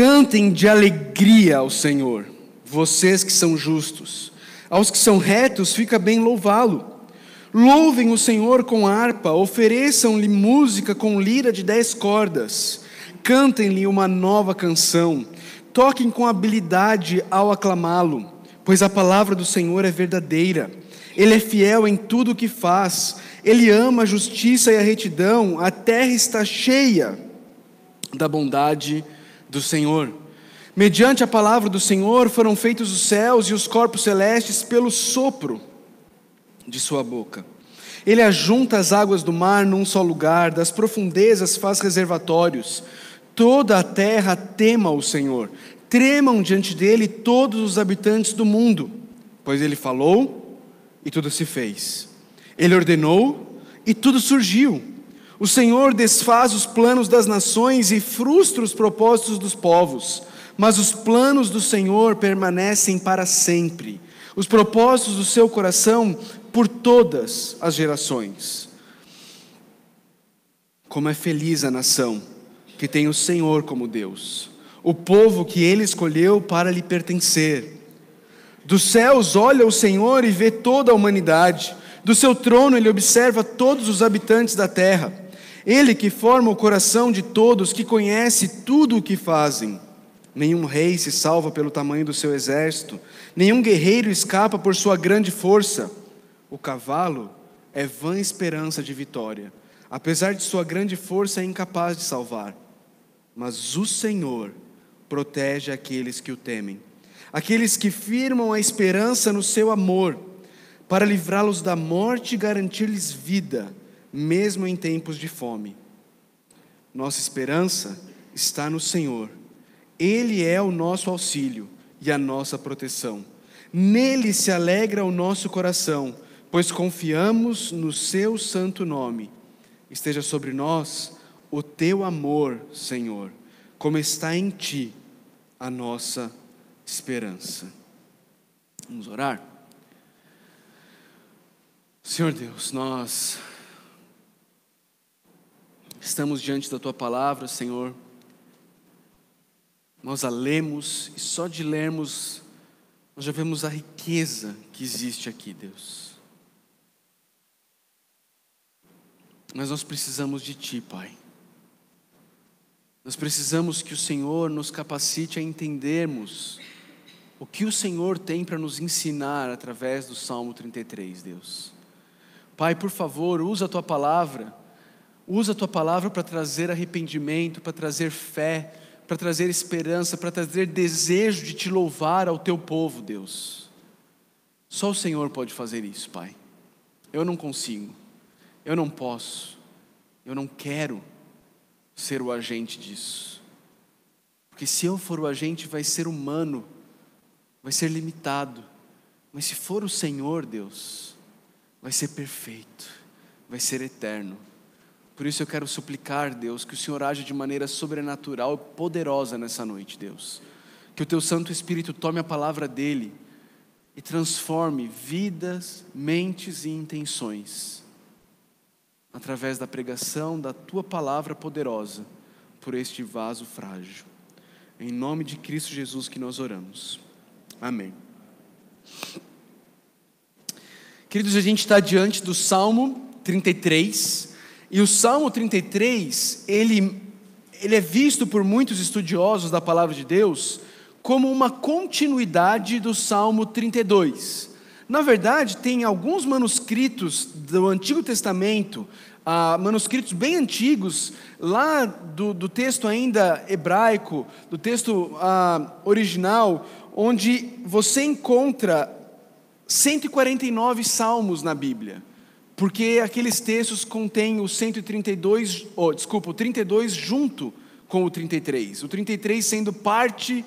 Cantem de alegria ao Senhor, vocês que são justos. Aos que são retos, fica bem louvá-lo. Louvem o Senhor com harpa, ofereçam-lhe música com lira de dez cordas. Cantem-lhe uma nova canção, toquem com habilidade ao aclamá-lo, pois a palavra do Senhor é verdadeira. Ele é fiel em tudo o que faz, ele ama a justiça e a retidão, a terra está cheia da bondade do Senhor. Mediante a palavra do Senhor foram feitos os céus e os corpos celestes pelo sopro de sua boca. Ele ajunta as águas do mar num só lugar, das profundezas faz reservatórios. Toda a terra tema o Senhor, tremam diante dele todos os habitantes do mundo, pois ele falou e tudo se fez. Ele ordenou e tudo surgiu. O Senhor desfaz os planos das nações e frustra os propósitos dos povos, mas os planos do Senhor permanecem para sempre, os propósitos do seu coração por todas as gerações. Como é feliz a nação que tem o Senhor como Deus, o povo que ele escolheu para lhe pertencer. Dos céus olha o Senhor e vê toda a humanidade, do seu trono ele observa todos os habitantes da terra. Ele que forma o coração de todos, que conhece tudo o que fazem. Nenhum rei se salva pelo tamanho do seu exército, nenhum guerreiro escapa por sua grande força. O cavalo é vã esperança de vitória. Apesar de sua grande força, é incapaz de salvar. Mas o Senhor protege aqueles que o temem, aqueles que firmam a esperança no seu amor, para livrá-los da morte e garantir-lhes vida, mesmo em tempos de fome. Nossa esperança está no Senhor. Ele é o nosso auxílio e a nossa proteção. Nele se alegra o nosso coração pois confiamos no Seu santo nome. Esteja sobre nós o Teu amor, Senhor, como está em Ti a nossa esperança. Vamos orar? Senhor Deus, nós estamos diante da Tua palavra, Senhor. Nós a lemos e só de lermos nós já vemos a riqueza que existe aqui, Deus. Mas nós precisamos de Ti, Pai. Nós precisamos que o Senhor nos capacite a entendermos o que o Senhor tem para nos ensinar através do Salmo 33, Deus. Pai, por favor, usa a tua palavra, usa a tua palavra para trazer arrependimento, para trazer fé, para trazer esperança, para trazer desejo de te louvar ao teu povo, Deus. Só o Senhor pode fazer isso, Pai. Eu não consigo. Eu não posso, eu não quero ser o agente disso. Porque se eu for o agente, vai ser humano, vai ser limitado. Mas se for o Senhor, Deus, vai ser perfeito, vai ser eterno. Por isso eu quero suplicar, Deus, que o Senhor age de maneira sobrenatural e poderosa nessa noite, Deus. Que o teu Santo Espírito tome a palavra dele e transforme vidas, mentes e intenções através da pregação da tua palavra poderosa por este vaso frágil. Em nome de Cristo Jesus que nós oramos. Amém. Queridos, a gente está diante do Salmo 33, e o Salmo 33, ele, ele é visto por muitos estudiosos da palavra de Deus como uma continuidade do Salmo 32. Na verdade, tem alguns manuscritos do Antigo Testamento, ah, manuscritos bem antigos, lá do, do texto ainda hebraico, do texto ah, original, onde você encontra 149 salmos na Bíblia, porque aqueles textos contêm o 132, oh, desculpa, o 32 junto com o 33, o 33 sendo parte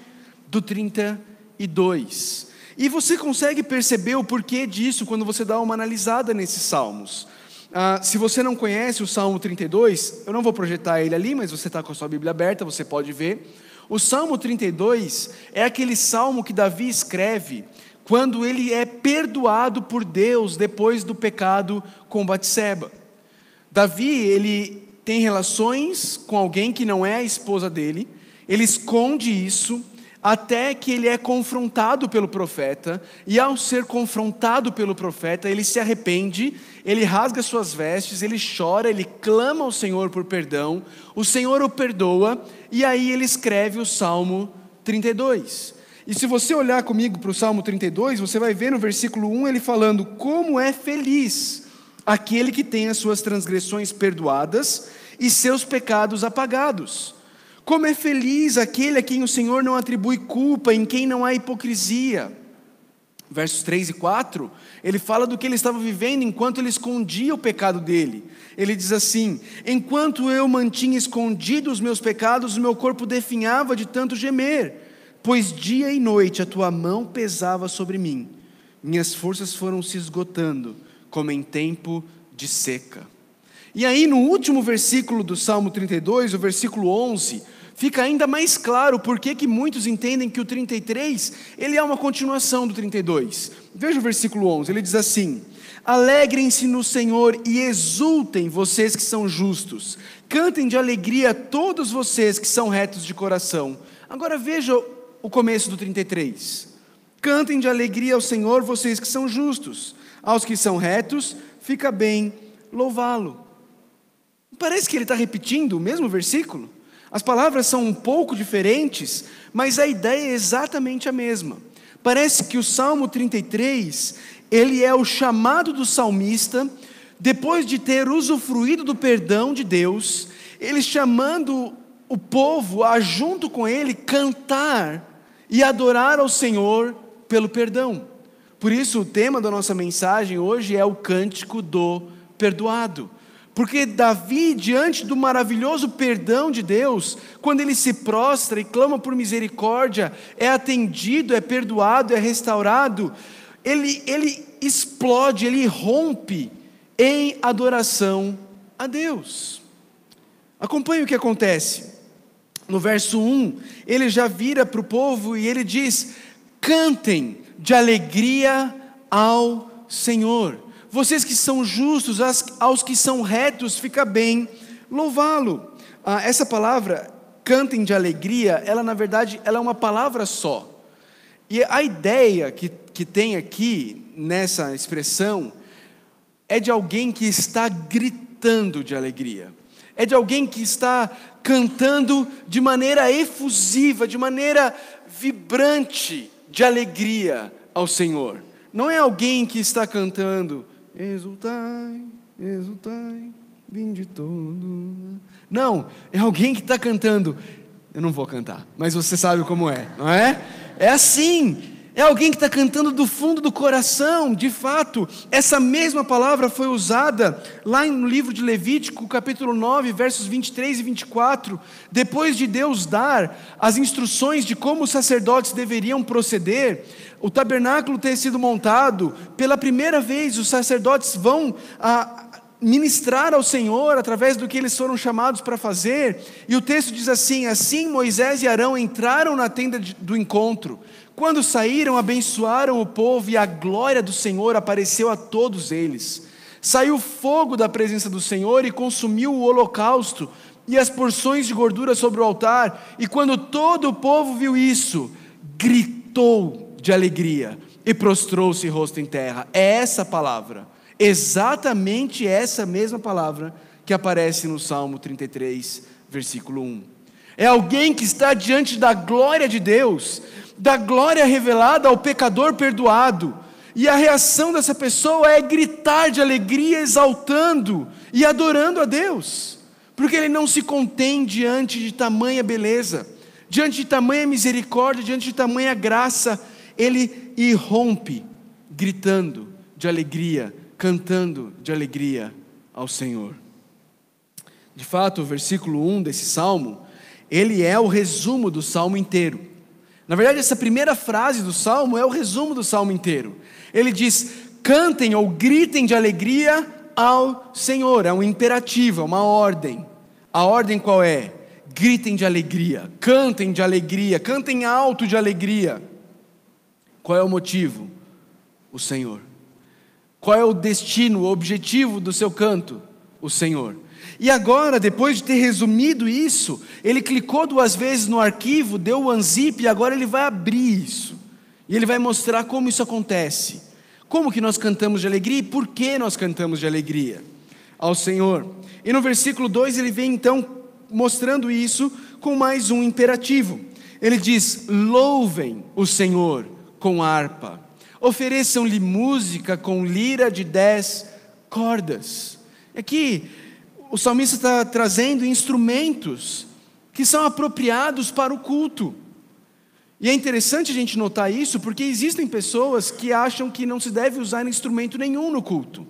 do 32. E você consegue perceber o porquê disso quando você dá uma analisada nesses salmos. Ah, se você não conhece o Salmo 32, eu não vou projetar ele ali, mas você está com a sua Bíblia aberta, você pode ver. O Salmo 32 é aquele salmo que Davi escreve quando ele é perdoado por Deus depois do pecado com Batseba. Davi, ele tem relações com alguém que não é a esposa dele, ele esconde isso até que ele é confrontado pelo profeta, e ao ser confrontado pelo profeta, ele se arrepende, ele rasga suas vestes, ele chora, ele clama ao Senhor por perdão, o Senhor o perdoa, e aí ele escreve o Salmo 32. E se você olhar comigo para o Salmo 32, você vai ver no versículo 1 ele falando: Como é feliz aquele que tem as suas transgressões perdoadas e seus pecados apagados. Como é feliz aquele a quem o Senhor não atribui culpa, em quem não há hipocrisia. Versos 3 e 4, ele fala do que ele estava vivendo enquanto ele escondia o pecado dele. Ele diz assim: Enquanto eu mantinha escondidos os meus pecados, o meu corpo definhava de tanto gemer, pois dia e noite a tua mão pesava sobre mim. Minhas forças foram se esgotando, como em tempo de seca. E aí, no último versículo do Salmo 32, o versículo 11, fica ainda mais claro por que muitos entendem que o 33 ele é uma continuação do 32. Veja o versículo 11, ele diz assim: Alegrem-se no Senhor e exultem vocês que são justos, cantem de alegria todos vocês que são retos de coração. Agora veja o começo do 33. Cantem de alegria ao Senhor vocês que são justos, aos que são retos, fica bem louvá-lo. Parece que ele está repetindo o mesmo versículo. As palavras são um pouco diferentes, mas a ideia é exatamente a mesma. Parece que o Salmo 33, ele é o chamado do salmista, depois de ter usufruído do perdão de Deus, ele chamando o povo a, junto com ele, cantar e adorar ao Senhor pelo perdão. Por isso, o tema da nossa mensagem hoje é o cântico do perdoado. Porque Davi, diante do maravilhoso perdão de Deus, quando ele se prostra e clama por misericórdia, é atendido, é perdoado, é restaurado, ele, ele explode, ele rompe em adoração a Deus. Acompanhe o que acontece. No verso 1, ele já vira para o povo e ele diz: cantem de alegria ao Senhor vocês que são justos, aos que são retos, fica bem louvá-lo. Ah, essa palavra, cantem de alegria, ela na verdade ela é uma palavra só. E a ideia que, que tem aqui nessa expressão é de alguém que está gritando de alegria, é de alguém que está cantando de maneira efusiva, de maneira vibrante de alegria ao Senhor. Não é alguém que está cantando Exultai, exultai, vinde todo. Não, é alguém que está cantando. Eu não vou cantar, mas você sabe como é, não é? É assim. É alguém que está cantando do fundo do coração, de fato. Essa mesma palavra foi usada lá no livro de Levítico, capítulo 9, versos 23 e 24. Depois de Deus dar as instruções de como os sacerdotes deveriam proceder, o tabernáculo ter sido montado, pela primeira vez os sacerdotes vão a, ministrar ao Senhor através do que eles foram chamados para fazer, e o texto diz assim: Assim Moisés e Arão entraram na tenda do encontro. Quando saíram, abençoaram o povo e a glória do Senhor apareceu a todos eles. Saiu fogo da presença do Senhor e consumiu o holocausto e as porções de gordura sobre o altar. E quando todo o povo viu isso, gritou de alegria e prostrou-se rosto em terra. É essa palavra, exatamente essa mesma palavra que aparece no Salmo 33, versículo 1. É alguém que está diante da glória de Deus da glória revelada ao pecador perdoado. E a reação dessa pessoa é gritar de alegria, exaltando e adorando a Deus, porque ele não se contém diante de tamanha beleza, diante de tamanha misericórdia, diante de tamanha graça, ele irrompe, gritando de alegria, cantando de alegria ao Senhor. De fato, o versículo 1 desse salmo, ele é o resumo do salmo inteiro. Na verdade, essa primeira frase do salmo é o resumo do salmo inteiro. Ele diz: cantem ou gritem de alegria ao Senhor. É um imperativo, é uma ordem. A ordem qual é? Gritem de alegria, cantem de alegria, cantem alto de alegria. Qual é o motivo? O Senhor. Qual é o destino, o objetivo do seu canto? O Senhor. E agora, depois de ter resumido isso, ele clicou duas vezes no arquivo, deu o unzip e agora ele vai abrir isso. E ele vai mostrar como isso acontece. Como que nós cantamos de alegria e por que nós cantamos de alegria ao Senhor. E no versículo 2 ele vem então mostrando isso com mais um imperativo. Ele diz: Louvem o Senhor com harpa, ofereçam-lhe música com lira de dez cordas. Aqui, o salmista está trazendo instrumentos que são apropriados para o culto. E é interessante a gente notar isso, porque existem pessoas que acham que não se deve usar instrumento nenhum no culto,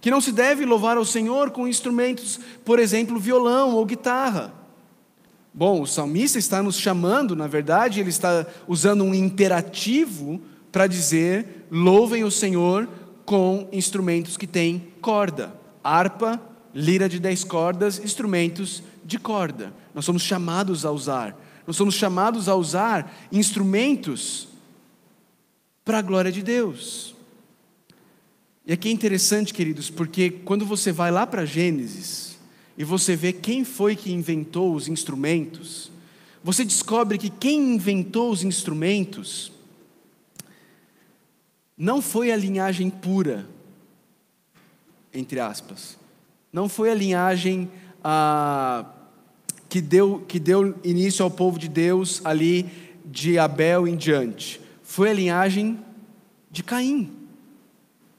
que não se deve louvar ao Senhor com instrumentos, por exemplo, violão ou guitarra. Bom, o salmista está nos chamando, na verdade, ele está usando um imperativo para dizer: louvem o Senhor com instrumentos que têm corda, harpa, lira de dez cordas, instrumentos de corda. Nós somos chamados a usar. Nós somos chamados a usar instrumentos para a glória de Deus. E aqui é interessante, queridos, porque quando você vai lá para Gênesis e você vê quem foi que inventou os instrumentos, você descobre que quem inventou os instrumentos não foi a linhagem pura, entre aspas, não foi a linhagem ah, que, deu, que deu início ao povo de Deus ali de Abel em diante, foi a linhagem de Caim.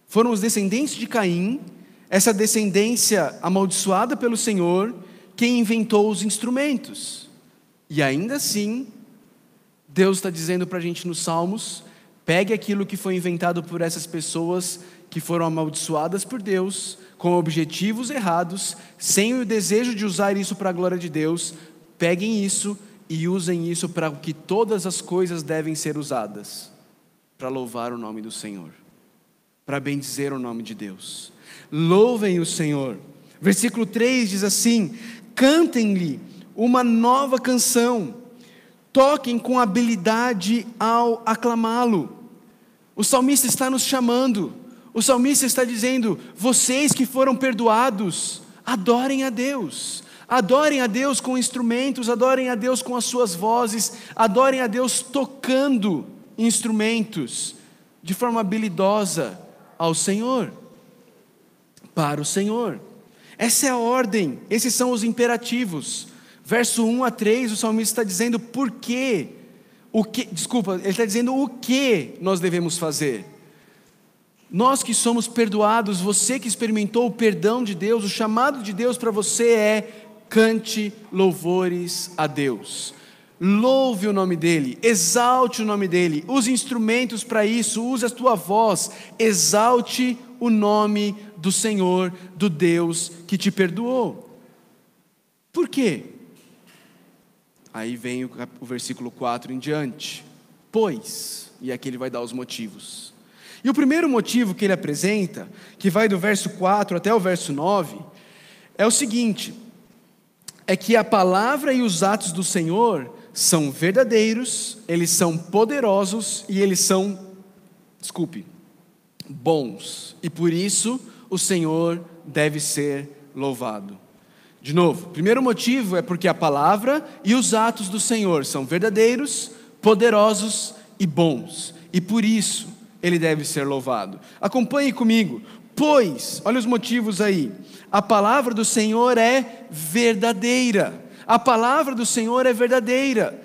Foram os descendentes de Caim, essa descendência amaldiçoada pelo Senhor, quem inventou os instrumentos. E ainda assim, Deus está dizendo para a gente nos Salmos Pegue aquilo que foi inventado por essas pessoas que foram amaldiçoadas por Deus, com objetivos errados, sem o desejo de usar isso para a glória de Deus. Peguem isso e usem isso para o que todas as coisas devem ser usadas para louvar o nome do Senhor, para bendizer o nome de Deus. Louvem o Senhor. Versículo 3 diz assim: Cantem-lhe uma nova canção toquem com habilidade ao aclamá-lo. O salmista está nos chamando, o salmista está dizendo: vocês que foram perdoados, adorem a Deus, adorem a Deus com instrumentos, adorem a Deus com as suas vozes, adorem a Deus tocando instrumentos de forma habilidosa ao Senhor, para o Senhor. Essa é a ordem, esses são os imperativos. Verso 1 a 3, o salmista está dizendo por quê. O que, desculpa, ele está dizendo o que nós devemos fazer. Nós que somos perdoados, você que experimentou o perdão de Deus, o chamado de Deus para você é cante louvores a Deus. Louve o nome dEle, exalte o nome dEle, use instrumentos para isso, use a tua voz, exalte o nome do Senhor, do Deus que te perdoou. Por quê? Aí vem o, versículo 4 em diante. Pois, e aqui ele vai dar os motivos. E o primeiro motivo que ele apresenta, que vai do verso 4 até o verso 9, é o seguinte: é que a palavra e os atos do Senhor são verdadeiros, eles são poderosos e eles são, desculpe, bons. E por isso o Senhor deve ser louvado. De novo, primeiro motivo é porque a palavra e os atos do Senhor são verdadeiros, poderosos e bons, e por isso ele deve ser louvado. Acompanhe comigo, pois, olha os motivos aí, a palavra do Senhor é verdadeira, a palavra do Senhor é verdadeira.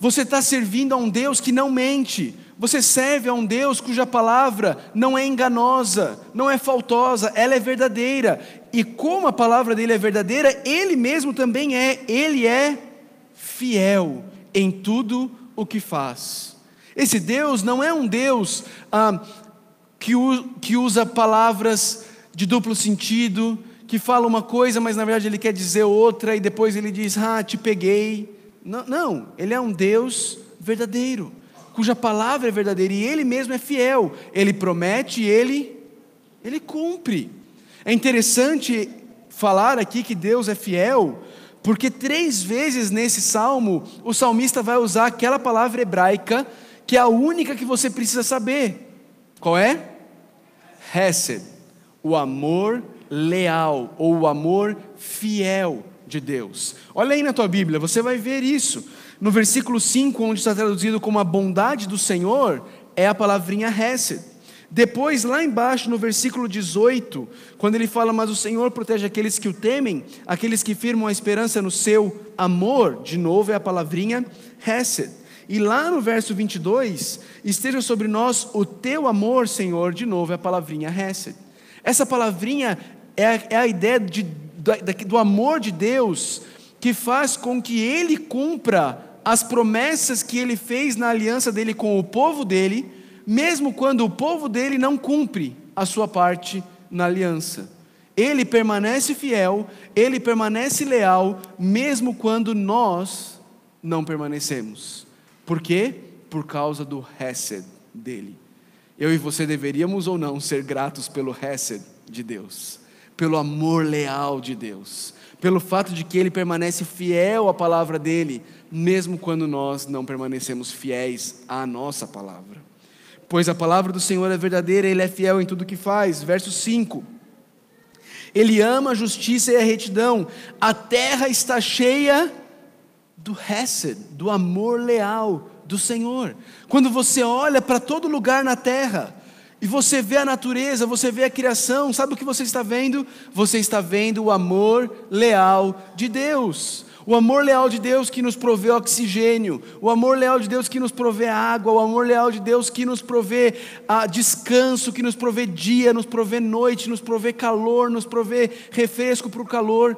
Você está servindo a um Deus que não mente, você serve a um Deus cuja palavra não é enganosa, não é faltosa, ela é verdadeira. E como a palavra dele é verdadeira, ele mesmo também é, ele é fiel em tudo o que faz. Esse Deus não é um Deus ah, que, que usa palavras de duplo sentido, que fala uma coisa, mas na verdade ele quer dizer outra, e depois ele diz, ah, te peguei. Não, não ele é um Deus verdadeiro cuja palavra é verdadeira e ele mesmo é fiel. Ele promete e ele ele cumpre. É interessante falar aqui que Deus é fiel, porque três vezes nesse salmo o salmista vai usar aquela palavra hebraica que é a única que você precisa saber. Qual é? Hesed, o amor leal ou o amor fiel de Deus. Olha aí na tua Bíblia, você vai ver isso. No versículo 5, onde está traduzido como a bondade do Senhor, é a palavrinha Hesed. Depois, lá embaixo, no versículo 18, quando ele fala, mas o Senhor protege aqueles que o temem, aqueles que firmam a esperança no seu amor, de novo é a palavrinha Hesed. E lá no verso 22, esteja sobre nós o teu amor, Senhor, de novo é a palavrinha Hesed. Essa palavrinha é a, é a ideia de, do, do amor de Deus que faz com que ele cumpra as promessas que ele fez na aliança dele com o povo dele, mesmo quando o povo dele não cumpre a sua parte na aliança. Ele permanece fiel, ele permanece leal, mesmo quando nós não permanecemos. Por quê? Por causa do Hesed dele. Eu e você deveríamos ou não ser gratos pelo Hesed de Deus, pelo amor leal de Deus, pelo fato de que Ele permanece fiel à palavra dele, mesmo quando nós não permanecemos fiéis à nossa palavra. Pois a palavra do Senhor é verdadeira, Ele é fiel em tudo que faz. Verso 5. Ele ama a justiça e a retidão, a terra está cheia do Hesed, do amor leal do Senhor. Quando você olha para todo lugar na terra, e você vê a natureza, você vê a criação, sabe o que você está vendo? Você está vendo o amor leal de Deus. O amor leal de Deus que nos provê oxigênio, o amor leal de Deus que nos provê água, o amor leal de Deus que nos provê ah, descanso, que nos provê dia, nos provê noite, nos provê calor, nos provê refresco para o calor.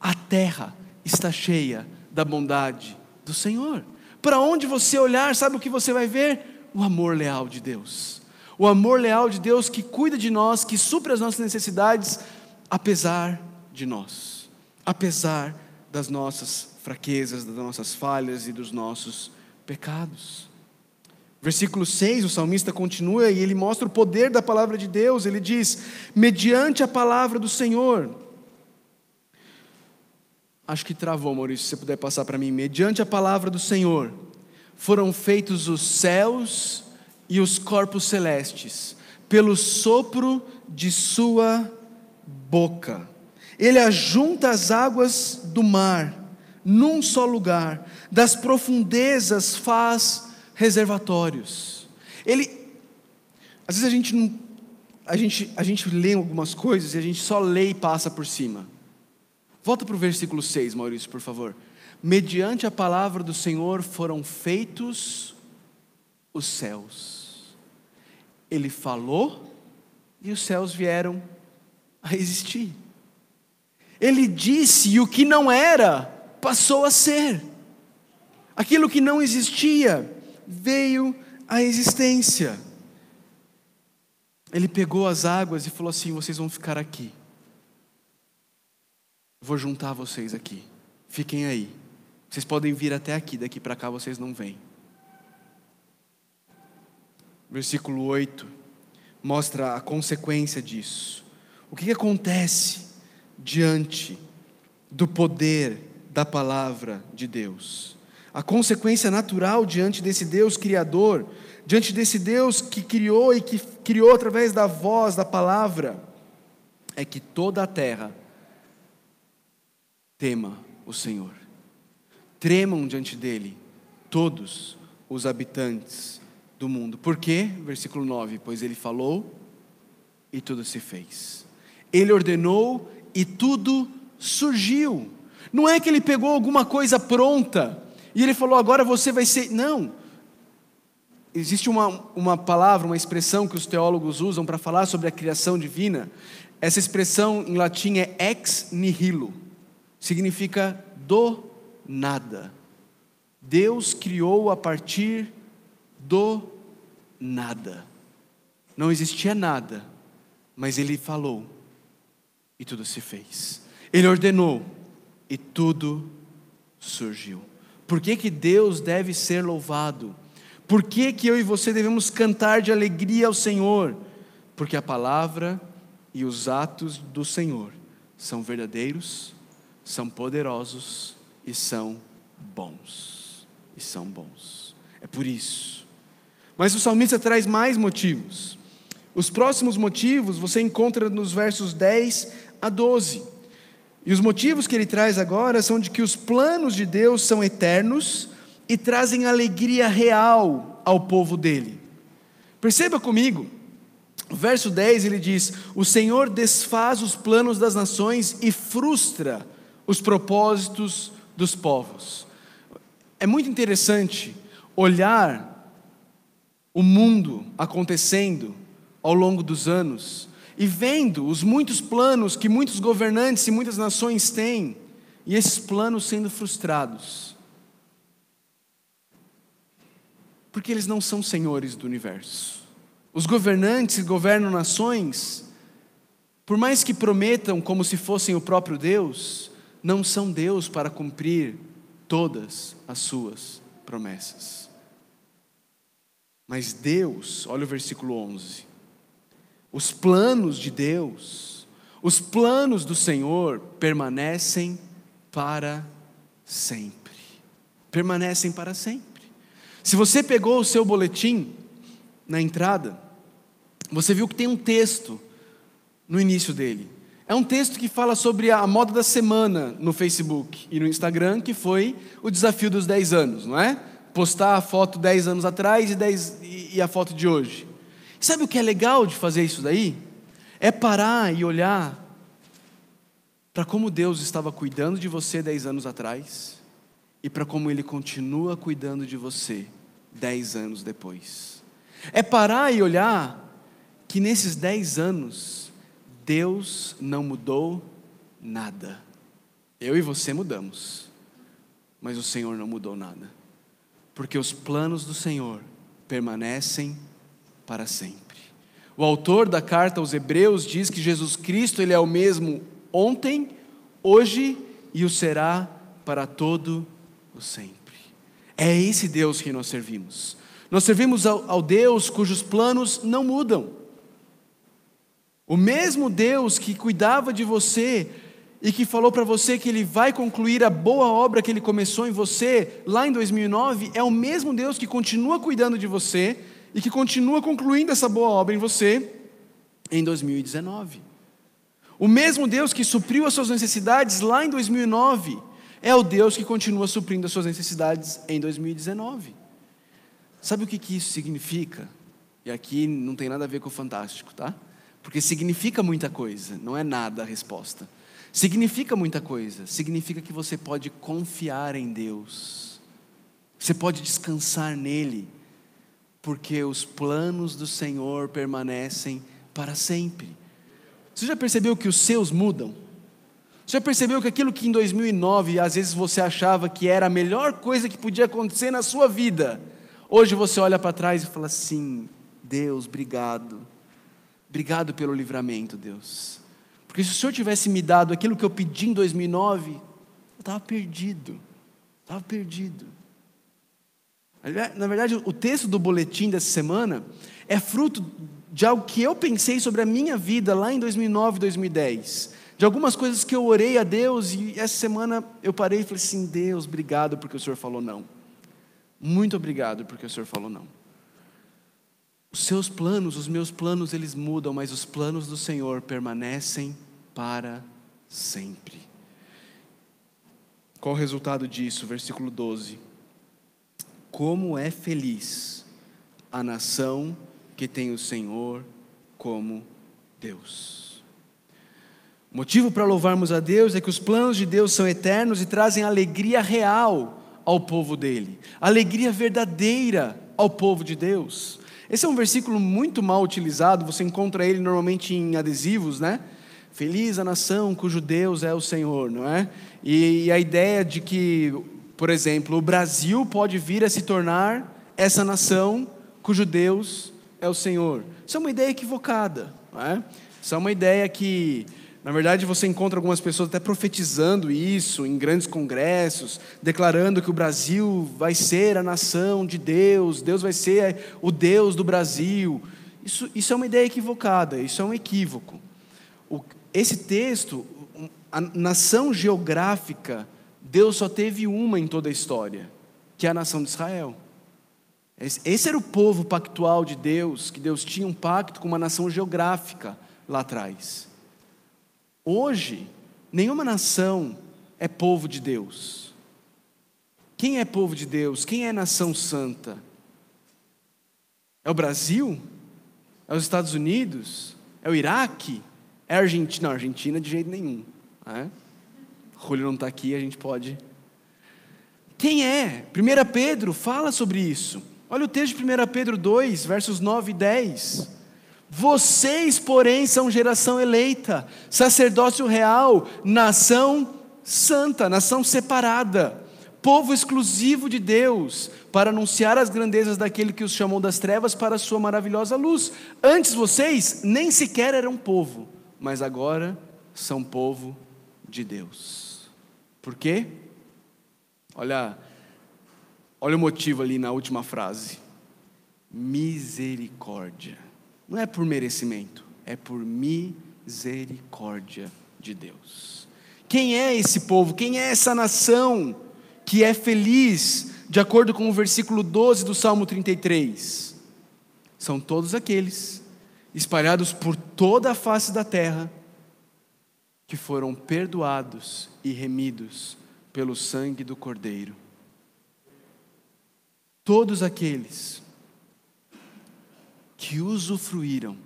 A terra está cheia da bondade do Senhor. Para onde você olhar, sabe o que você vai ver? O amor leal de Deus. O amor leal de Deus que cuida de nós, que supre as nossas necessidades, apesar de nós, apesar das nossas fraquezas, das nossas falhas e dos nossos pecados. Versículo 6, o salmista continua e ele mostra o poder da palavra de Deus. Ele diz: mediante a palavra do Senhor. Acho que travou, Maurício, se você puder passar para mim. Mediante a palavra do Senhor foram feitos os céus e os corpos celestes, pelo sopro de sua boca. Ele ajunta as águas do mar num só lugar, das profundezas faz reservatórios. Ele, às vezes a gente não, a gente, a gente lê algumas coisas e a gente só lê e passa por cima. Volta para o versículo 6, Maurício, por favor. Mediante a palavra do Senhor foram feitos os céus ele falou e os céus vieram a existir. Ele disse e o que não era passou a ser. Aquilo que não existia veio à existência. Ele pegou as águas e falou assim: vocês vão ficar aqui. Vou juntar vocês aqui. Fiquem aí. Vocês podem vir até aqui, daqui para cá vocês não vêm versículo 8, mostra a consequência disso. O que, que acontece diante do poder da palavra de Deus? A consequência natural diante desse Deus Criador, diante desse Deus que criou e que criou através da voz, da palavra, é que toda a terra tema o Senhor. Tremam diante dele todos os habitantes do mundo. Por quê? Versículo 9: Pois ele falou e tudo se fez. Ele ordenou e tudo surgiu. Não é que ele pegou alguma coisa pronta e ele falou, agora você vai ser. Não. Existe uma, uma palavra, uma expressão que os teólogos usam para falar sobre a criação divina. Essa expressão em latim é ex nihilo, significa do nada. Deus criou a partir do nada. Não existia nada, mas ele falou e tudo se fez. Ele ordenou e tudo surgiu. Por que, que Deus deve ser louvado? Por que, que eu e você devemos cantar de alegria ao Senhor? Porque a palavra e os atos do Senhor são verdadeiros, são poderosos e são bons. E são bons. É por isso mas o salmista traz mais motivos. Os próximos motivos você encontra nos versos 10 a 12. E os motivos que ele traz agora são de que os planos de Deus são eternos e trazem alegria real ao povo dele. Perceba comigo, verso 10 ele diz: O Senhor desfaz os planos das nações e frustra os propósitos dos povos. É muito interessante olhar o mundo acontecendo ao longo dos anos e vendo os muitos planos que muitos governantes e muitas nações têm, e esses planos sendo frustrados. Porque eles não são senhores do universo. Os governantes que governam nações, por mais que prometam como se fossem o próprio Deus, não são Deus para cumprir todas as suas promessas. Mas Deus, olha o versículo 11, os planos de Deus, os planos do Senhor permanecem para sempre. Permanecem para sempre. Se você pegou o seu boletim na entrada, você viu que tem um texto no início dele. É um texto que fala sobre a moda da semana no Facebook e no Instagram, que foi o desafio dos 10 anos, não é? Postar a foto 10 anos atrás e, 10, e a foto de hoje. Sabe o que é legal de fazer isso daí? É parar e olhar para como Deus estava cuidando de você 10 anos atrás e para como Ele continua cuidando de você 10 anos depois. É parar e olhar que nesses 10 anos Deus não mudou nada. Eu e você mudamos, mas o Senhor não mudou nada, porque os planos do Senhor permanecem para sempre. O autor da carta aos Hebreus diz que Jesus Cristo ele é o mesmo ontem, hoje e o será para todo o sempre. É esse Deus que nós servimos. Nós servimos ao, ao Deus cujos planos não mudam. O mesmo Deus que cuidava de você e que falou para você que Ele vai concluir a boa obra que Ele começou em você lá em 2009, é o mesmo Deus que continua cuidando de você e que continua concluindo essa boa obra em você em 2019. O mesmo Deus que supriu as suas necessidades lá em 2009 é o Deus que continua suprindo as suas necessidades em 2019. Sabe o que, que isso significa? E aqui não tem nada a ver com o fantástico, tá? Porque significa muita coisa, não é nada a resposta. Significa muita coisa, significa que você pode confiar em Deus, você pode descansar nele, porque os planos do Senhor permanecem para sempre. Você já percebeu que os seus mudam? Você já percebeu que aquilo que em 2009 às vezes você achava que era a melhor coisa que podia acontecer na sua vida, hoje você olha para trás e fala assim: Deus, obrigado Obrigado pelo livramento, Deus. Porque se o Senhor tivesse me dado aquilo que eu pedi em 2009, eu estava perdido. Estava perdido. Na verdade, o texto do boletim dessa semana é fruto de algo que eu pensei sobre a minha vida lá em 2009, 2010. De algumas coisas que eu orei a Deus e essa semana eu parei e falei assim: Deus, obrigado porque o Senhor falou não. Muito obrigado porque o Senhor falou não. Os seus planos, os meus planos, eles mudam, mas os planos do Senhor permanecem para sempre. Qual o resultado disso? Versículo 12. Como é feliz a nação que tem o Senhor como Deus. O motivo para louvarmos a Deus é que os planos de Deus são eternos e trazem alegria real ao povo dele, alegria verdadeira ao povo de Deus. Esse é um versículo muito mal utilizado, você encontra ele normalmente em adesivos, né? Feliz a nação cujo Deus é o Senhor, não é? E, a ideia de que, por exemplo, o Brasil pode vir a se tornar essa nação cujo Deus é o Senhor. Isso é uma ideia equivocada, não é? Isso é uma ideia que na verdade, você encontra algumas pessoas até profetizando isso em grandes congressos, declarando que o Brasil vai ser a nação de Deus, Deus vai ser o Deus do Brasil. Isso, isso é uma ideia equivocada, isso é um equívoco. O, esse texto, a nação geográfica, Deus só teve uma em toda a história, que é a nação de Israel. Esse era o povo pactual de Deus, que Deus tinha um pacto com uma nação geográfica lá atrás. Hoje, nenhuma nação é povo de Deus. Quem é povo de Deus? Quem é nação santa? É o Brasil? É os Estados Unidos? É o Iraque? É a Argentina? Não, a Argentina de jeito nenhum. Né? Julio não está aqui, a gente pode. Quem é? 1 Pedro fala sobre isso. Olha o texto de 1 Pedro 2, versos 9 e 10. Vocês, porém, são geração eleita, sacerdócio real, nação santa, nação separada, povo exclusivo de Deus, para anunciar as grandezas daquele que os chamou das trevas para a sua maravilhosa luz. Antes vocês nem sequer eram povo, mas agora são povo de Deus. Por quê? Olha, olha o motivo ali na última frase. Misericórdia. Não é por merecimento, é por misericórdia de Deus. Quem é esse povo? Quem é essa nação que é feliz, de acordo com o versículo 12 do Salmo 33? São todos aqueles espalhados por toda a face da terra que foram perdoados e remidos pelo sangue do Cordeiro. Todos aqueles que usufruíram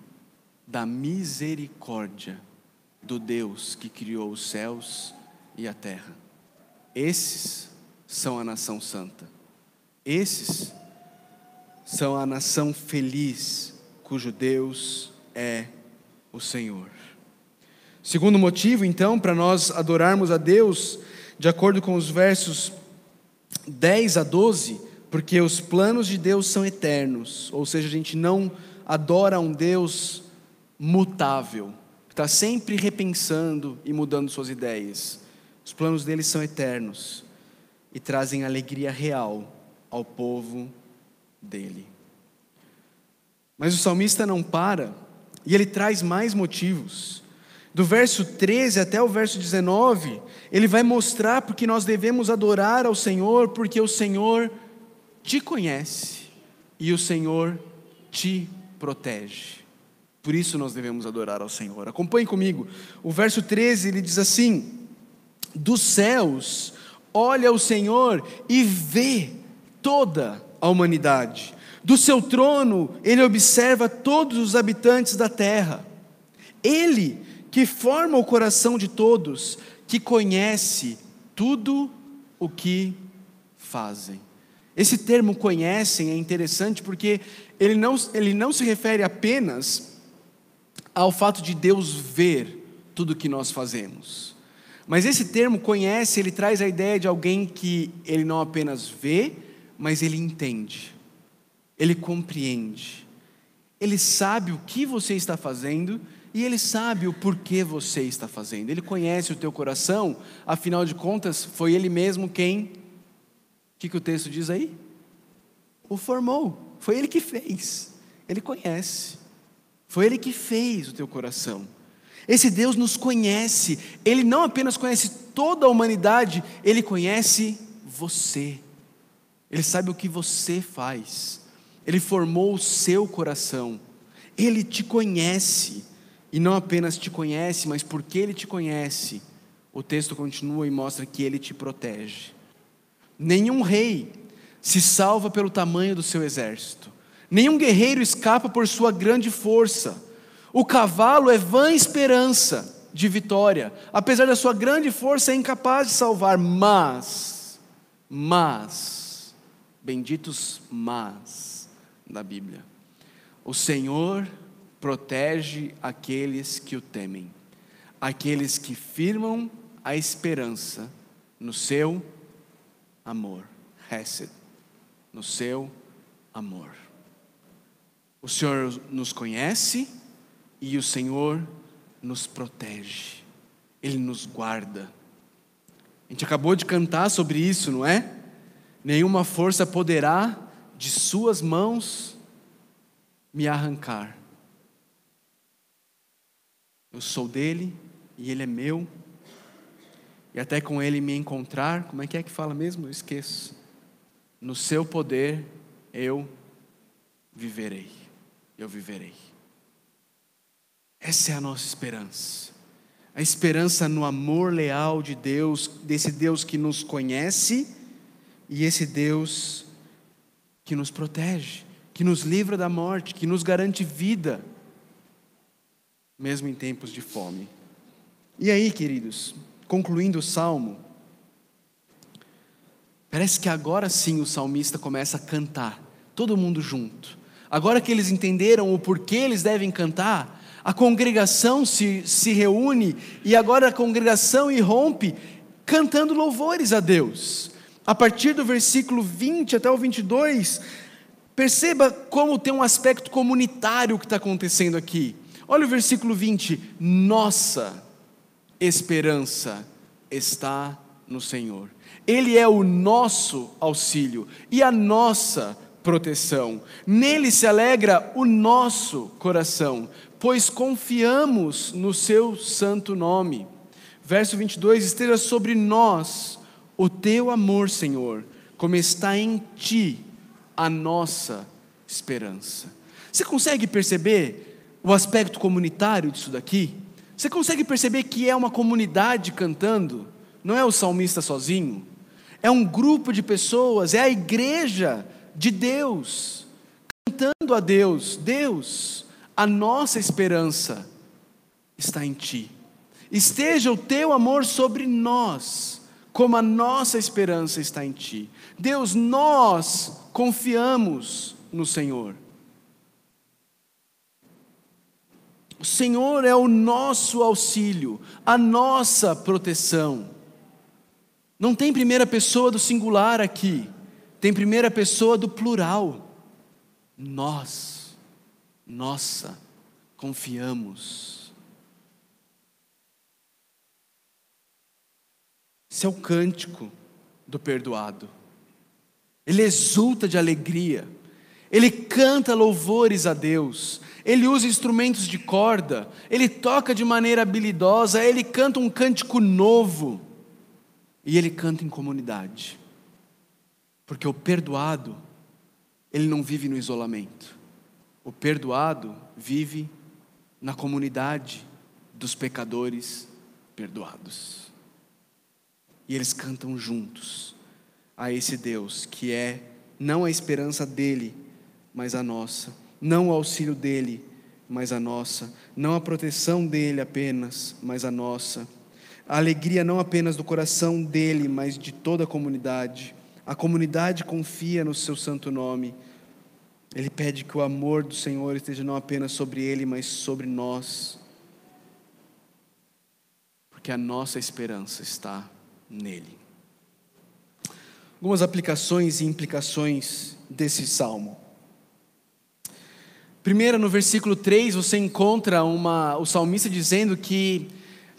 da misericórdia do Deus que criou os céus e a terra. Esses são a nação santa. Esses são a nação feliz, cujo Deus é o Senhor. Segundo motivo, então, para nós adorarmos a Deus, de acordo com os versos 10 a 12, porque os planos de Deus são eternos, ou seja, a gente não adora um Deus mutável, que está sempre repensando e mudando suas ideias. Os planos dele são eternos e trazem alegria real ao povo dele. Mas o salmista não para, e ele traz mais motivos do verso 13 até o verso 19, ele vai mostrar porque nós devemos adorar ao Senhor, porque o Senhor te conhece e o Senhor te protege. Por isso nós devemos adorar ao Senhor. Acompanhe comigo. O verso 13 ele diz assim: Dos céus olha o Senhor e vê toda a humanidade. Do seu trono ele observa todos os habitantes da terra. Ele que forma o coração de todos, que conhece tudo o que fazem. Esse termo conhecem é interessante porque ele não, ele não se refere apenas ao fato de Deus ver tudo que nós fazemos. Mas esse termo conhece, ele traz a ideia de alguém que ele não apenas vê, mas ele entende, ele compreende, ele sabe o que você está fazendo e Ele sabe o porquê você está fazendo, Ele conhece o teu coração, afinal de contas, foi Ele mesmo quem. O que, que o texto diz aí? O formou, foi Ele que fez, Ele conhece, foi Ele que fez o teu coração. Esse Deus nos conhece, Ele não apenas conhece toda a humanidade, Ele conhece você, Ele sabe o que você faz, Ele formou o seu coração, Ele te conhece. E não apenas te conhece, mas porque ele te conhece, o texto continua e mostra que ele te protege. Nenhum rei se salva pelo tamanho do seu exército, nenhum guerreiro escapa por sua grande força. O cavalo é vã esperança de vitória, apesar da sua grande força, é incapaz de salvar, mas, mas, benditos mas da Bíblia, o Senhor protege aqueles que o temem, aqueles que firmam a esperança no seu amor. Hesed, no seu amor. O Senhor nos conhece e o Senhor nos protege, Ele nos guarda. A gente acabou de cantar sobre isso, não é? Nenhuma força poderá de Suas mãos me arrancar. Eu sou dele e ele é meu. E até com ele me encontrar, como é que é que fala mesmo? Eu esqueço. No seu poder eu viverei, eu viverei. Essa é a nossa esperança. A esperança no amor leal de Deus, desse Deus que nos conhece e esse Deus que nos protege, que nos livra da morte, que nos garante vida, mesmo em tempos de fome. E aí, queridos, concluindo o salmo, parece que agora sim o salmista começa a cantar, todo mundo junto. Agora que eles entenderam o porquê eles devem cantar, a congregação se, se reúne e agora a congregação irrompe cantando louvores a Deus. A partir do versículo 20 até o 22, perceba como tem um aspecto comunitário que está acontecendo aqui. Olha o versículo 20: Nossa esperança está no Senhor. Ele é o nosso auxílio e a nossa proteção. Nele se alegra o nosso coração, pois confiamos no seu santo nome. Verso 22: Esteja sobre nós o teu amor, Senhor, como está em ti a nossa esperança. Você consegue perceber o aspecto comunitário disso daqui? Você consegue perceber que é uma comunidade cantando? Não é o salmista sozinho? É um grupo de pessoas, é a igreja de Deus, cantando a Deus: Deus, a nossa esperança está em Ti. Esteja o Teu amor sobre nós, como a nossa esperança está em Ti. Deus, nós confiamos no Senhor. O Senhor é o nosso auxílio, a nossa proteção. Não tem primeira pessoa do singular aqui, tem primeira pessoa do plural. Nós nossa, confiamos. Esse é o cântico do perdoado. Ele exulta de alegria, ele canta louvores a Deus, ele usa instrumentos de corda, ele toca de maneira habilidosa, ele canta um cântico novo e ele canta em comunidade, porque o perdoado, ele não vive no isolamento. O perdoado vive na comunidade dos pecadores perdoados. E eles cantam juntos a esse Deus que é não a esperança dele, mas a nossa, não o auxílio dele, mas a nossa, não a proteção dele apenas, mas a nossa, a alegria não apenas do coração dele, mas de toda a comunidade. A comunidade confia no seu santo nome ele pede que o amor do Senhor esteja não apenas sobre ele, mas sobre nós. Porque a nossa esperança está nele. Algumas aplicações e implicações desse salmo. Primeiro, no versículo 3, você encontra uma, o salmista dizendo que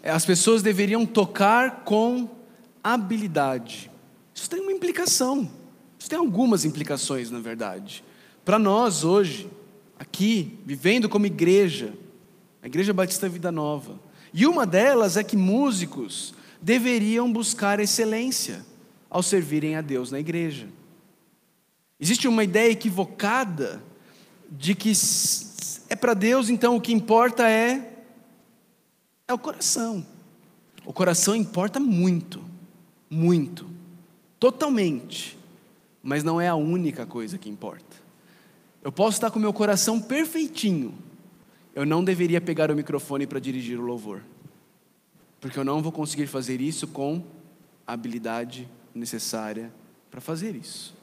as pessoas deveriam tocar com habilidade. Isso tem uma implicação. Isso tem algumas implicações, na verdade. Para nós hoje, aqui, vivendo como igreja, a Igreja Batista Vida Nova, e uma delas é que músicos deveriam buscar excelência ao servirem a Deus na igreja. Existe uma ideia equivocada de que é para Deus, então o que importa é é o coração. O coração importa muito, muito, totalmente, mas não é a única coisa que importa. Eu posso estar com meu coração perfeitinho. Eu não deveria pegar o microfone para dirigir o louvor. Porque eu não vou conseguir fazer isso com a habilidade necessária para fazer isso.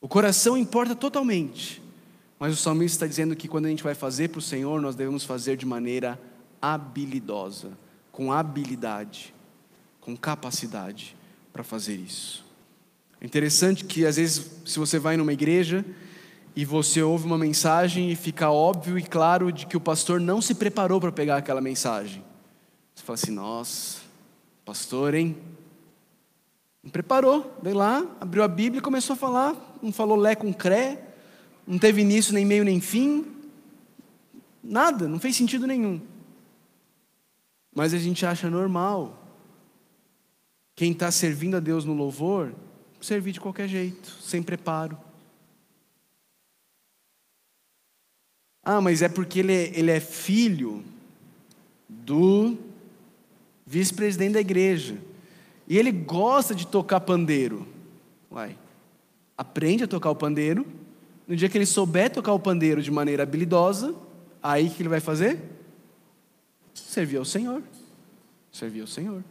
O coração importa totalmente. Mas o salmista está dizendo que quando a gente vai fazer para o Senhor, nós devemos fazer de maneira habilidosa, com habilidade, com capacidade para fazer isso. É interessante que às vezes, se você vai numa igreja e você ouve uma mensagem e fica óbvio e claro de que o pastor não se preparou para pegar aquela mensagem. Você fala assim: nossa, pastor, hein? Não preparou, veio lá, abriu a Bíblia e começou a falar, não falou lé com cré, não teve início, nem meio, nem fim, nada, não fez sentido nenhum. Mas a gente acha normal quem está servindo a Deus no louvor servir de qualquer jeito, sem preparo. Ah, mas é porque ele é, ele é filho do vice-presidente da igreja. E ele gosta de tocar pandeiro. Uai, aprende a tocar o pandeiro. No dia que ele souber tocar o pandeiro de maneira habilidosa, aí que ele vai fazer? Servir ao Senhor. Servir ao Senhor.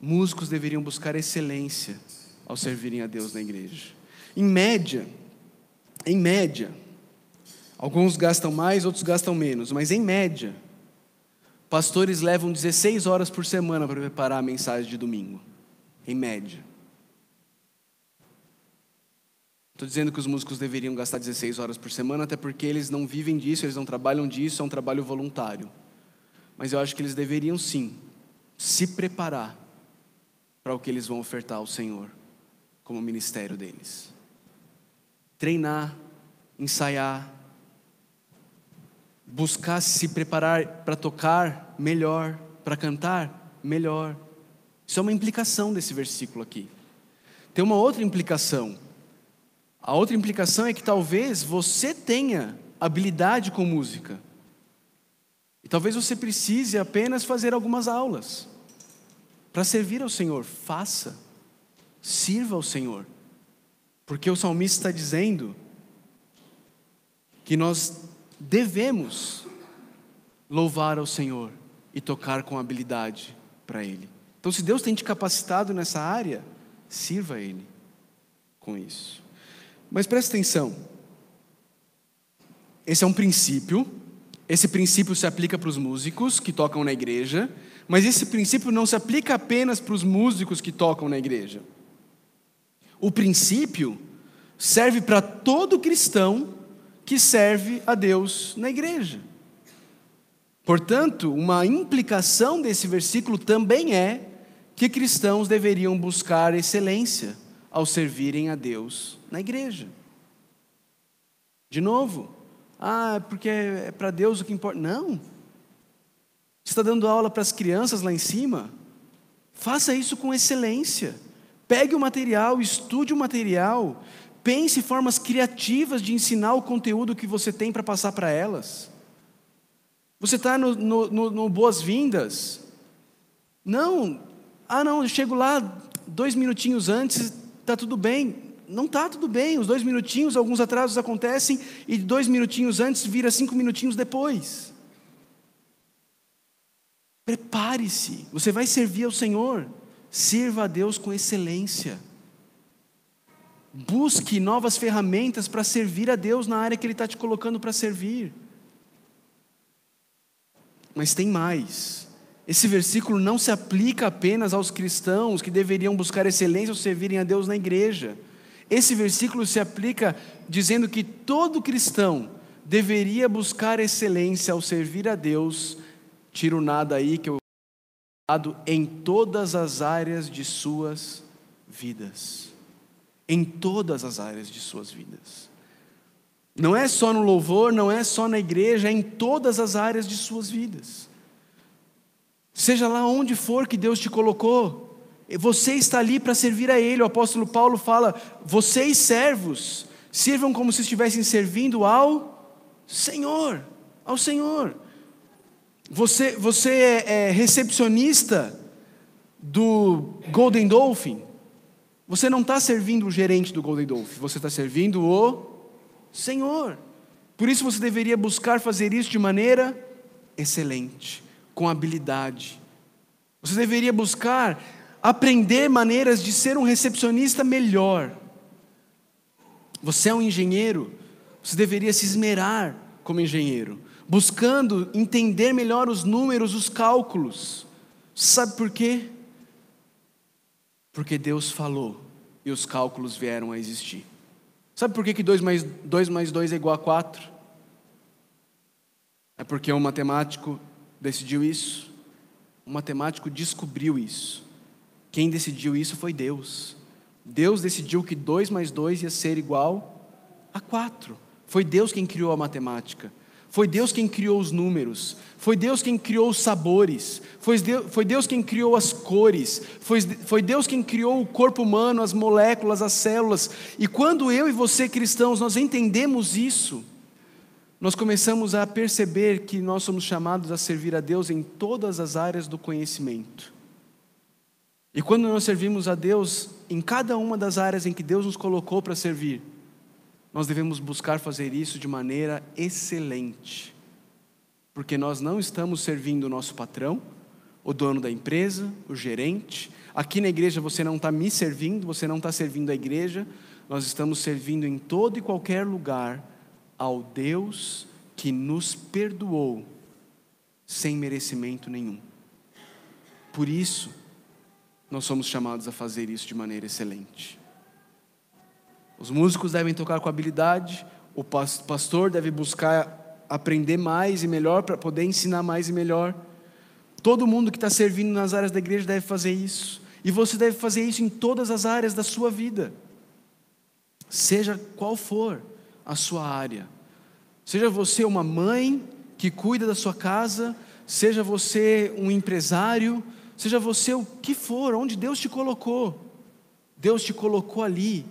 Músicos deveriam buscar excelência ao servirem a Deus na igreja. Em média, em média, alguns gastam mais, outros gastam menos, mas em média, pastores levam 16 horas por semana para preparar a mensagem de domingo. Em média. Estou dizendo que os músicos deveriam gastar 16 horas por semana, até porque eles não vivem disso, eles não trabalham disso, é um trabalho voluntário. Mas eu acho que eles deveriam sim se preparar para o que eles vão ofertar ao Senhor, como ministério deles. Treinar, ensaiar, buscar se preparar para tocar melhor, para cantar melhor. Isso é uma implicação desse versículo aqui. Tem uma outra implicação. A outra implicação é que talvez você tenha habilidade com música. E talvez você precise apenas fazer algumas aulas. Para servir ao Senhor, faça, sirva ao Senhor, porque o salmista está dizendo que nós devemos louvar ao Senhor e tocar com habilidade para Ele. Então, se Deus tem te capacitado nessa área, sirva a Ele com isso. Mas preste atenção, esse é um princípio, esse princípio se aplica para os músicos que tocam na igreja, mas esse princípio não se aplica apenas para os músicos que tocam na igreja. O princípio serve para todo cristão que serve a Deus na igreja. Portanto, uma implicação desse versículo também é que cristãos deveriam buscar excelência ao servirem a Deus na igreja. De novo, ah, porque é para Deus o que importa. Não, você está dando aula para as crianças lá em cima? Faça isso com excelência. Pegue o material, estude o material, pense formas criativas de ensinar o conteúdo que você tem para passar para elas. Você está no, no, no, no boas-vindas? Não, ah não, eu chego lá dois minutinhos antes, está tudo bem. Não está tudo bem, os dois minutinhos, alguns atrasos acontecem, e dois minutinhos antes vira cinco minutinhos depois. Prepare-se, você vai servir ao Senhor, sirva a Deus com excelência. Busque novas ferramentas para servir a Deus na área que Ele está te colocando para servir. Mas tem mais. Esse versículo não se aplica apenas aos cristãos que deveriam buscar excelência ao servirem a Deus na igreja. Esse versículo se aplica dizendo que todo cristão deveria buscar excelência ao servir a Deus tiro nada aí que eu em todas as áreas de suas vidas. Em todas as áreas de suas vidas. Não é só no louvor, não é só na igreja, é em todas as áreas de suas vidas. Seja lá onde for que Deus te colocou, você está ali para servir a Ele. O apóstolo Paulo fala: vocês servos, sirvam como se estivessem servindo ao Senhor, ao Senhor. Você, você é, é recepcionista do Golden Dolphin. Você não está servindo o gerente do Golden Dolphin, você está servindo o Senhor. Por isso você deveria buscar fazer isso de maneira excelente, com habilidade. Você deveria buscar aprender maneiras de ser um recepcionista melhor. Você é um engenheiro, você deveria se esmerar como engenheiro buscando entender melhor os números, os cálculos. Sabe por quê? Porque Deus falou e os cálculos vieram a existir. Sabe por que 2 mais 2 mais 2 é igual a 4? É porque um matemático decidiu isso. Um matemático descobriu isso. Quem decidiu isso foi Deus. Deus decidiu que 2 mais 2 ia ser igual a 4. Foi Deus quem criou a matemática. Foi Deus quem criou os números, foi Deus quem criou os sabores, foi Deus, foi Deus quem criou as cores, foi, foi Deus quem criou o corpo humano, as moléculas, as células. E quando eu e você cristãos nós entendemos isso, nós começamos a perceber que nós somos chamados a servir a Deus em todas as áreas do conhecimento. E quando nós servimos a Deus em cada uma das áreas em que Deus nos colocou para servir, nós devemos buscar fazer isso de maneira excelente. Porque nós não estamos servindo o nosso patrão, o dono da empresa, o gerente. Aqui na igreja você não está me servindo, você não está servindo a igreja, nós estamos servindo em todo e qualquer lugar ao Deus que nos perdoou sem merecimento nenhum. Por isso, nós somos chamados a fazer isso de maneira excelente. Os músicos devem tocar com habilidade, o pastor deve buscar aprender mais e melhor para poder ensinar mais e melhor. Todo mundo que está servindo nas áreas da igreja deve fazer isso. E você deve fazer isso em todas as áreas da sua vida, seja qual for a sua área. Seja você uma mãe que cuida da sua casa, seja você um empresário, seja você o que for, onde Deus te colocou. Deus te colocou ali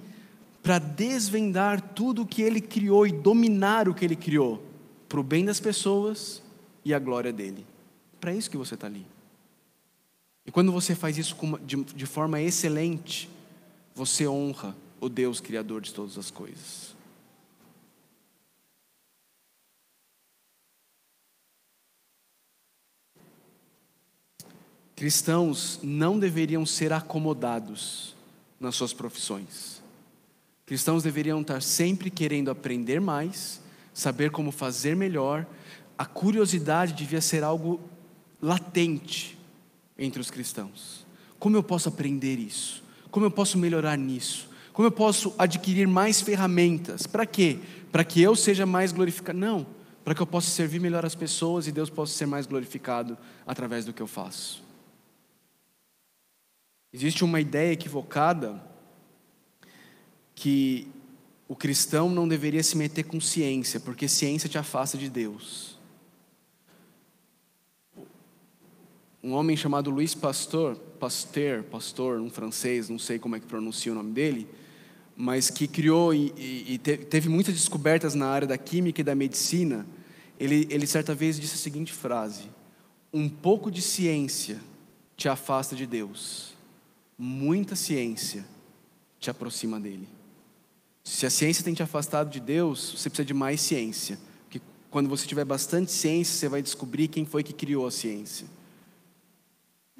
para desvendar tudo o que Ele criou e dominar o que Ele criou, para o bem das pessoas e a glória dele. Para isso que você está ali. E quando você faz isso de, forma excelente, você honra o Deus Criador de todas as coisas. Cristãos não deveriam ser acomodados nas suas profissões. Cristãos deveriam estar sempre querendo aprender mais, saber como fazer melhor. A curiosidade devia ser algo latente entre os cristãos. Como eu posso aprender isso? Como eu posso melhorar nisso? Como eu posso adquirir mais ferramentas? Para quê? Para que eu seja mais glorificado? Não, para que eu possa servir melhor as pessoas e Deus possa ser mais glorificado através do que eu faço. Existe uma ideia equivocada que o cristão não deveria se meter com ciência, porque ciência te afasta de Deus. Um homem chamado Pastor, Pasteur, pastor, um francês, não sei como é que pronuncia o nome dele, mas que criou e, e, e teve muitas descobertas na área da química e da medicina. Ele, ele certa vez disse a seguinte frase: Um pouco de ciência te afasta de Deus muita ciência te aproxima dele. Se a ciência tem te afastado de Deus, você precisa de mais ciência. Porque quando você tiver bastante ciência, você vai descobrir quem foi que criou a ciência.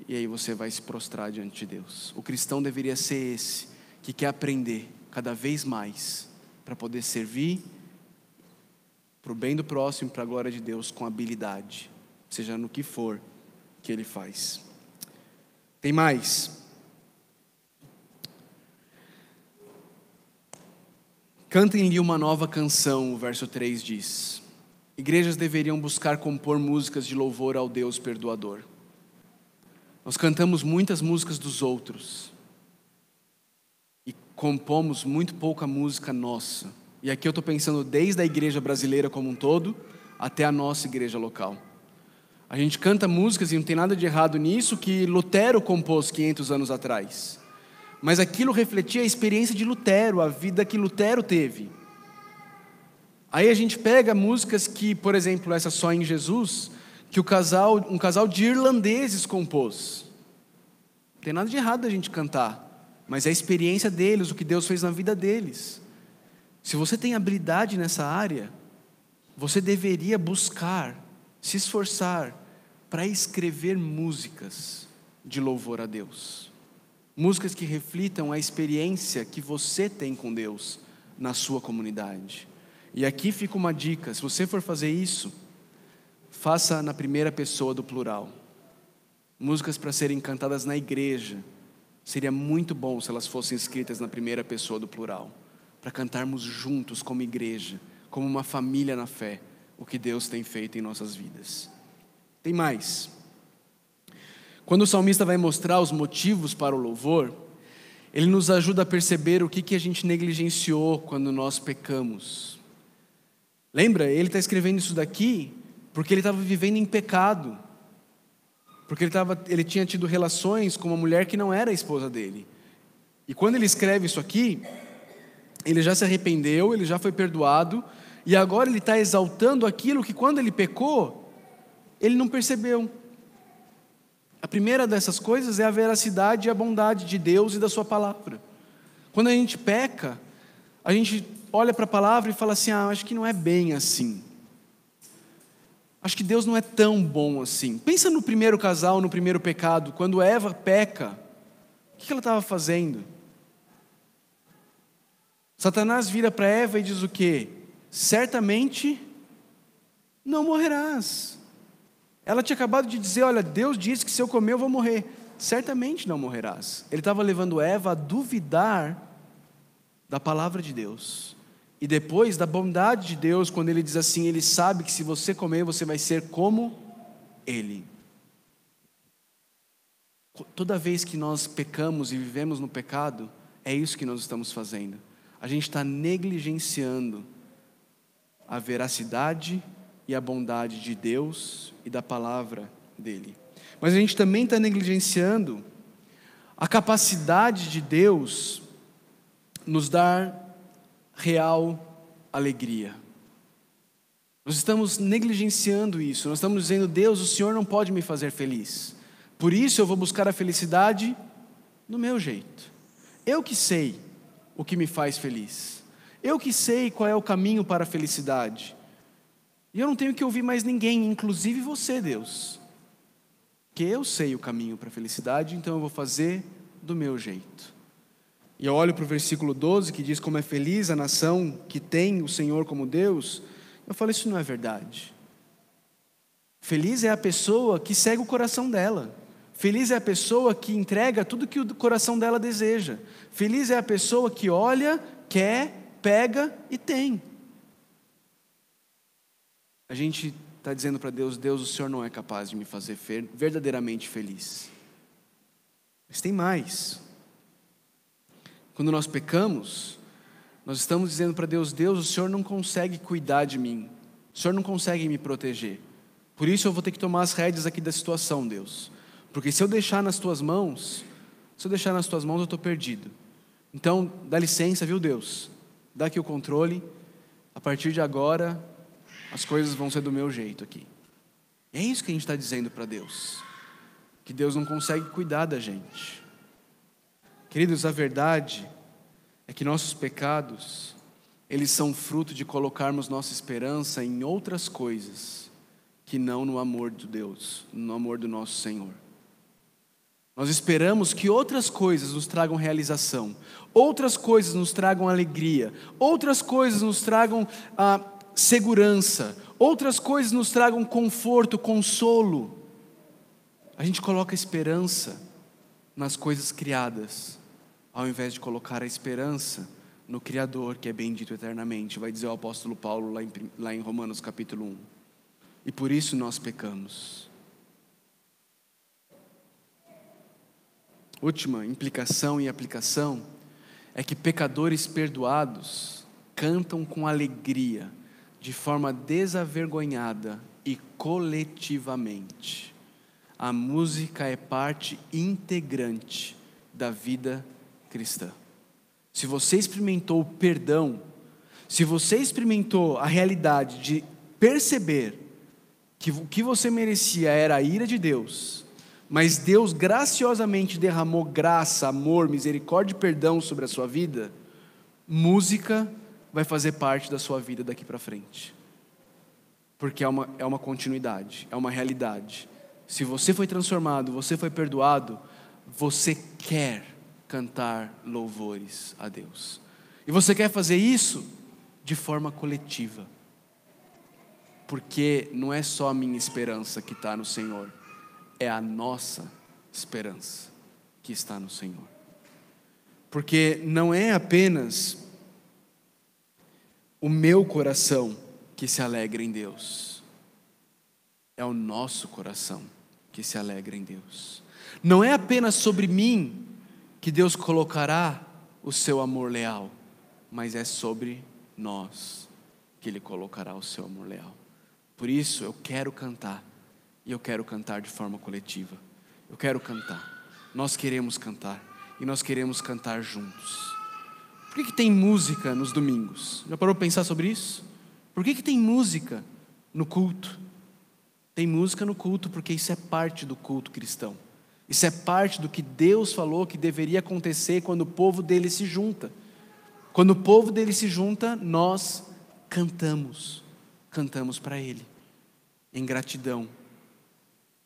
E aí você vai se prostrar diante de Deus. O cristão deveria ser esse, que quer aprender cada vez mais, para poder servir para o bem do próximo, para a glória de Deus, com habilidade, seja no que for que ele faz. Tem mais. Cantem-lhe uma nova canção, o verso 3 diz. Igrejas deveriam buscar compor músicas de louvor ao Deus perdoador. Nós cantamos muitas músicas dos outros e compomos muito pouca música nossa. E aqui eu estou pensando desde a igreja brasileira como um todo até a nossa igreja local. A gente canta músicas e não tem nada de errado nisso que Lutero compôs 500 anos atrás mas aquilo refletia a experiência de Lutero, a vida que Lutero teve. Aí a gente pega músicas que, por exemplo, essa Só em Jesus, que o casal, um casal de irlandeses compôs. Não tem nada de errado a gente cantar, mas é a experiência deles, o que Deus fez na vida deles. Se você tem habilidade nessa área, você deveria buscar, se esforçar para escrever músicas de louvor a Deus. Músicas que reflitam a experiência que você tem com Deus na sua comunidade. E aqui fica uma dica: se você for fazer isso, faça na primeira pessoa do plural. Músicas para serem cantadas na igreja. Seria muito bom se elas fossem escritas na primeira pessoa do plural, para cantarmos juntos como igreja, como uma família na fé, o que Deus tem feito em nossas vidas. Tem mais. Quando o salmista vai mostrar os motivos para o louvor, ele nos ajuda a perceber o que, que a gente negligenciou quando nós pecamos. Lembra? Ele está escrevendo isso daqui porque ele estava vivendo em pecado. Porque ele, tava, ele tinha tido relações com uma mulher que não era a esposa dele. E quando ele escreve isso aqui, ele já se arrependeu, ele já foi perdoado, e agora ele está exaltando aquilo que quando ele pecou, ele não percebeu. A primeira dessas coisas é a veracidade e a bondade de Deus e da Sua palavra. Quando a gente peca, a gente olha para a palavra e fala assim: ah, acho que não é bem assim. Acho que Deus não é tão bom assim. Pensa no primeiro casal, no primeiro pecado, quando Eva peca, o que ela estava fazendo? Satanás vira para Eva e diz o quê? Certamente não morrerás. Ela tinha acabado de dizer: Olha, Deus disse que se eu comer eu vou morrer. Certamente não morrerás. Ele estava levando Eva a duvidar da palavra de Deus. E depois da bondade de Deus, quando ele diz assim: Ele sabe que se você comer, você vai ser como Ele. Toda vez que nós pecamos e vivemos no pecado, é isso que nós estamos fazendo a gente está negligenciando a veracidade e a bondade de Deus e da palavra dele. Mas a gente também está negligenciando a capacidade de Deus nos dar real alegria. Nós estamos negligenciando isso, nós estamos dizendo, Deus, o Senhor não pode me fazer feliz, por isso eu vou buscar a felicidade do meu jeito. Eu que sei o que me faz feliz. Eu que sei qual é o caminho para a felicidade. E eu não tenho que ouvir mais ninguém, inclusive você, Deus. Que eu sei o caminho para a felicidade, então eu vou fazer do meu jeito. E eu olho para o versículo 12 que diz como é feliz a nação que tem o Senhor como Deus. Eu falo, isso não é verdade. Feliz é a pessoa que segue o coração dela. Feliz é a pessoa que entrega tudo que o coração dela deseja. Feliz é a pessoa que olha, quer, pega e tem. A gente está dizendo para Deus: Deus, o Senhor não é capaz de me fazer verdadeiramente feliz. Mas tem mais. Quando nós pecamos, nós estamos dizendo para Deus: Deus, o Senhor não consegue cuidar de mim. O Senhor não consegue me proteger. Por isso eu vou ter que tomar as rédeas aqui da situação, Deus. Porque se eu deixar nas tuas mãos, se eu deixar nas tuas mãos, eu estou perdido. Então, dá licença, viu, Deus? Dá aqui o controle. A partir de agora, as coisas vão ser do meu jeito aqui. É isso que a gente está dizendo para Deus. Que Deus não consegue cuidar da gente. Queridos, a verdade é que nossos pecados, eles são fruto de colocarmos nossa esperança em outras coisas que não no amor de Deus, no amor do nosso Senhor. Nós esperamos que outras coisas nos tragam realização, outras coisas nos tragam alegria, outras coisas nos tragam ah, segurança, outras coisas nos tragam conforto, consolo. A gente coloca esperança nas coisas criadas, ao invés de colocar a esperança no Criador, que é bendito eternamente, vai dizer o apóstolo Paulo lá em, lá em Romanos capítulo 1. E por isso nós pecamos. última implicação e aplicação é que pecadores perdoados cantam com alegria, de forma desavergonhada e coletivamente. A música é parte integrante da vida cristã. Se você experimentou o perdão, se você experimentou a realidade de perceber que o que você merecia era a ira de Deus, mas Deus graciosamente derramou graça, amor, misericórdia e perdão sobre a sua vida, música vai fazer parte da sua vida daqui para frente. Porque é uma, é uma continuidade, é uma realidade. Se você foi transformado, você foi perdoado, você quer cantar louvores a Deus. E você quer fazer isso de forma coletiva. Porque não é só a minha esperança que está no Senhor é a nossa esperança que está no Senhor. Porque não é apenas o meu coração que se alegra em Deus, é o nosso coração que se alegra em Deus. Não é apenas sobre mim que Deus colocará o seu amor leal, mas é sobre nós que Ele colocará o seu amor leal. Por isso eu quero cantar, e eu quero cantar de forma coletiva. Eu quero cantar, nós queremos cantar, e nós queremos cantar juntos. Por que, que tem música nos domingos? Já parou para pensar sobre isso? Por que, que tem música no culto? Tem música no culto porque isso é parte do culto cristão. Isso é parte do que Deus falou que deveria acontecer quando o povo dele se junta. Quando o povo dele se junta, nós cantamos. Cantamos para Ele, em gratidão,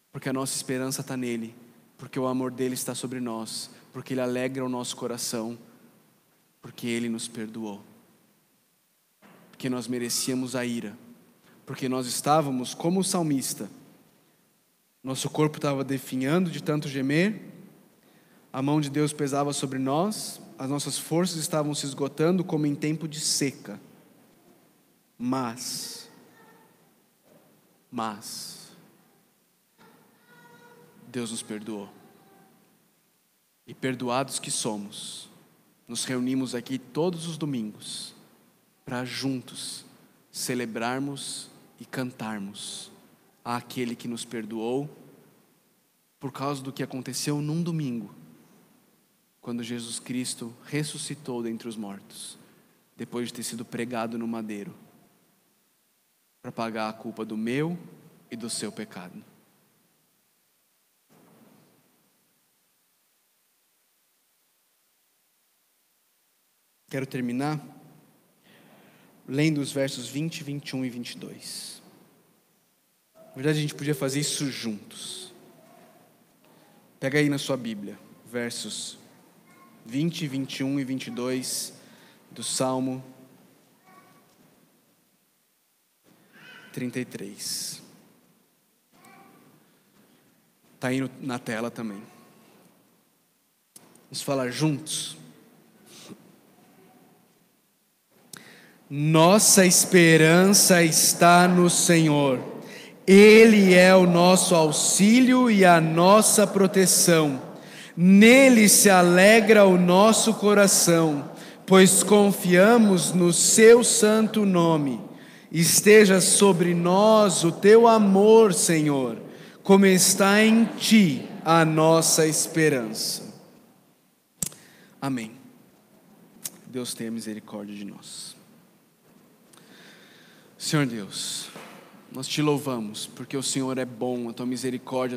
porque a nossa esperança está nele, porque o amor dele está sobre nós, porque Ele alegra o nosso coração, porque Ele nos perdoou, porque nós merecíamos a ira, porque nós estávamos como o salmista. Nosso corpo estava definhando de tanto gemer, a mão de Deus pesava sobre nós, as nossas forças estavam se esgotando como em tempo de seca. Mas, mas, Deus nos perdoou. E perdoados que somos, nos reunimos aqui todos os domingos para juntos celebrarmos e cantarmos àquele que nos perdoou por causa do que aconteceu num domingo, quando Jesus Cristo ressuscitou dentre os mortos, depois de ter sido pregado no madeiro, para pagar a culpa do meu e do seu pecado. Quero terminar lendo os versos 20, 21 e 22. Na verdade, a gente podia fazer isso juntos. Pega aí na sua Bíblia, versos 20, 21 e 22 do Salmo 33. Está aí na tela também. Vamos falar juntos. Nossa esperança está no Senhor ele é o nosso auxílio e a nossa proteção. Nele se alegra o nosso coração, pois confiamos no seu santo nome. Esteja sobre nós o teu amor, Senhor, como está em ti a nossa esperança. Amém. Deus tenha misericórdia de nós. Senhor Deus, nós te louvamos, porque o Senhor é bom, a tua misericórdia